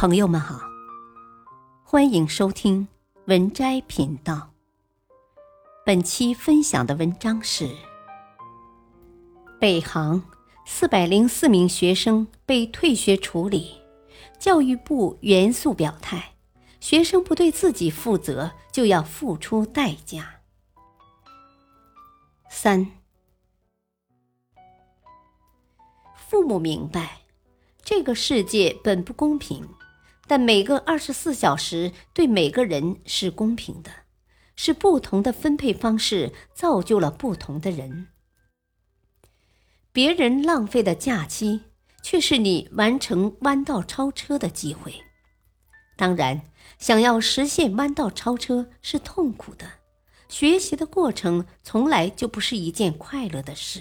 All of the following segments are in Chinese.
朋友们好，欢迎收听文摘频道。本期分享的文章是：北航四百零四名学生被退学处理，教育部严肃表态，学生不对自己负责就要付出代价。三，父母明白，这个世界本不公平。但每个二十四小时对每个人是公平的，是不同的分配方式造就了不同的人。别人浪费的假期，却是你完成弯道超车的机会。当然，想要实现弯道超车是痛苦的，学习的过程从来就不是一件快乐的事。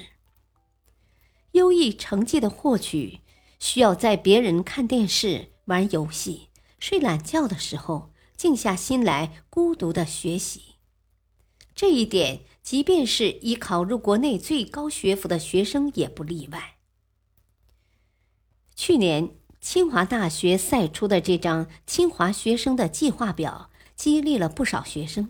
优异成绩的获取，需要在别人看电视。玩游戏、睡懒觉的时候，静下心来孤独的学习。这一点，即便是已考入国内最高学府的学生也不例外。去年清华大学赛出的这张清华学生的计划表，激励了不少学生。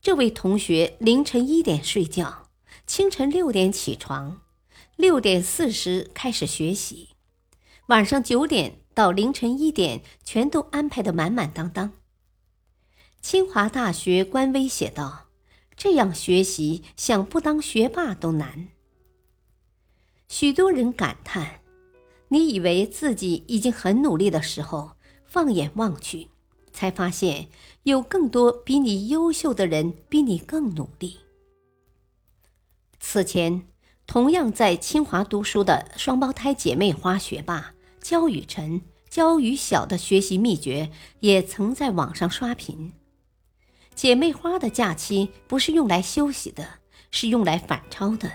这位同学凌晨一点睡觉，清晨六点起床，六点四十开始学习。晚上九点到凌晨一点，全都安排的满满当当。清华大学官微写道：“这样学习，想不当学霸都难。”许多人感叹：“你以为自己已经很努力的时候，放眼望去，才发现有更多比你优秀的人比你更努力。”此前，同样在清华读书的双胞胎姐妹花学霸。焦雨辰、焦雨晓的学习秘诀也曾在网上刷屏。姐妹花的假期不是用来休息的，是用来反超的。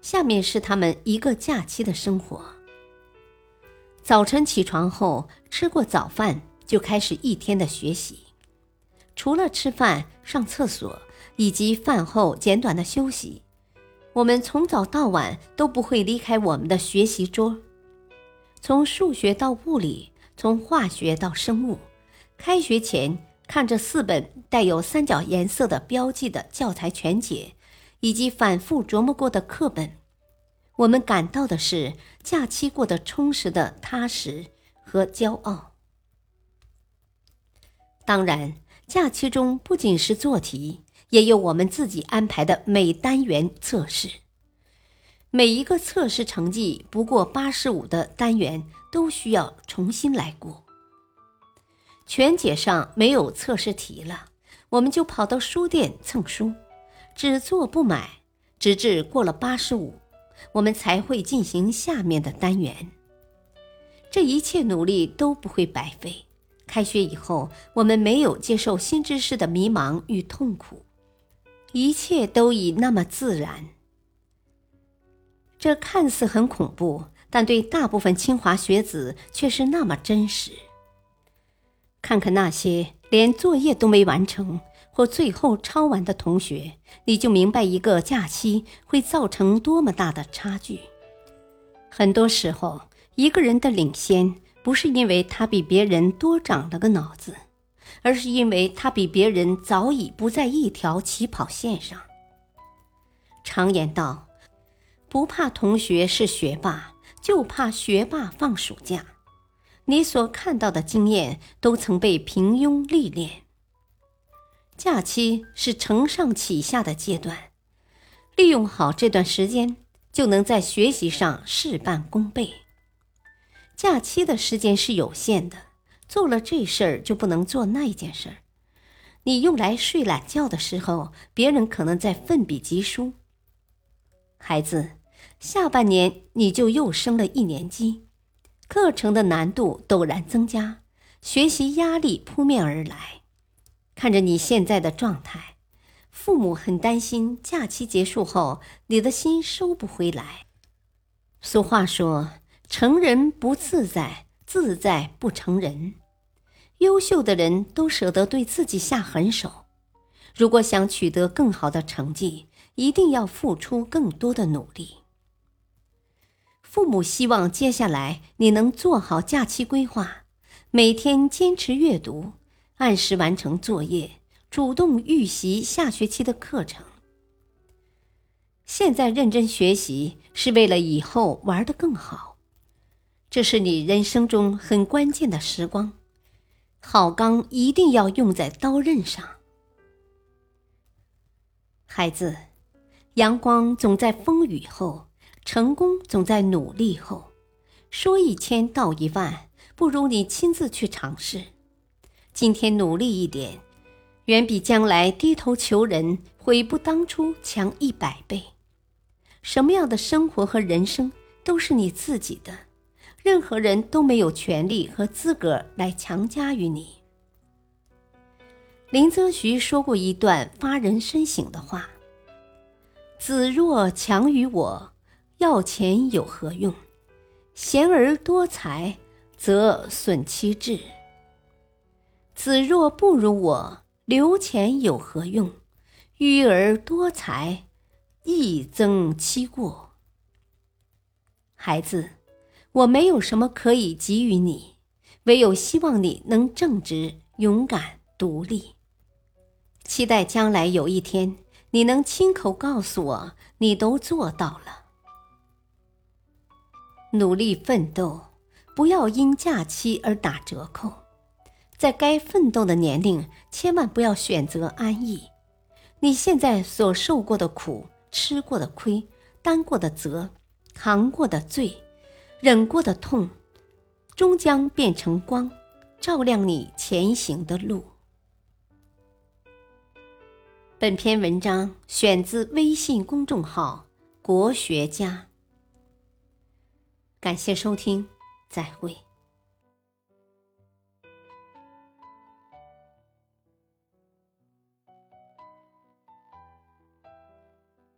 下面是他们一个假期的生活：早晨起床后，吃过早饭就开始一天的学习。除了吃饭、上厕所以及饭后简短的休息，我们从早到晚都不会离开我们的学习桌。从数学到物理，从化学到生物，开学前看着四本带有三角颜色的标记的教材全解，以及反复琢磨过的课本，我们感到的是假期过得充实的踏实和骄傲。当然，假期中不仅是做题，也有我们自己安排的每单元测试。每一个测试成绩不过八十五的单元都需要重新来过。全解上没有测试题了，我们就跑到书店蹭书，只做不买，直至过了八十五，我们才会进行下面的单元。这一切努力都不会白费。开学以后，我们没有接受新知识的迷茫与痛苦，一切都已那么自然。这看似很恐怖，但对大部分清华学子却是那么真实。看看那些连作业都没完成或最后抄完的同学，你就明白一个假期会造成多么大的差距。很多时候，一个人的领先不是因为他比别人多长了个脑子，而是因为他比别人早已不在一条起跑线上。常言道。不怕同学是学霸，就怕学霸放暑假。你所看到的经验，都曾被平庸历练。假期是承上启下的阶段，利用好这段时间，就能在学习上事半功倍。假期的时间是有限的，做了这事儿就不能做那件事儿。你用来睡懒觉的时候，别人可能在奋笔疾书。孩子。下半年你就又升了一年级，课程的难度陡然增加，学习压力扑面而来。看着你现在的状态，父母很担心，假期结束后你的心收不回来。俗话说：“成人不自在，自在不成人。”优秀的人都舍得对自己下狠手。如果想取得更好的成绩，一定要付出更多的努力。父母希望接下来你能做好假期规划，每天坚持阅读，按时完成作业，主动预习下学期的课程。现在认真学习是为了以后玩得更好，这是你人生中很关键的时光，好钢一定要用在刀刃上。孩子，阳光总在风雨后。成功总在努力后，说一千道一万，不如你亲自去尝试。今天努力一点，远比将来低头求人、悔不当初强一百倍。什么样的生活和人生都是你自己的，任何人都没有权利和资格来强加于你。林则徐说过一段发人深省的话：“子若强于我。”要钱有何用？贤而多财，则损其志。子若不如我，留钱有何用？愚而多财，亦增其过。孩子，我没有什么可以给予你，唯有希望你能正直、勇敢、独立。期待将来有一天，你能亲口告诉我，你都做到了。努力奋斗，不要因假期而打折扣。在该奋斗的年龄，千万不要选择安逸。你现在所受过的苦、吃过的亏、担过的责、扛过的罪、忍过的痛，终将变成光，照亮你前行的路。本篇文章选自微信公众号“国学家”。感谢收听，再会。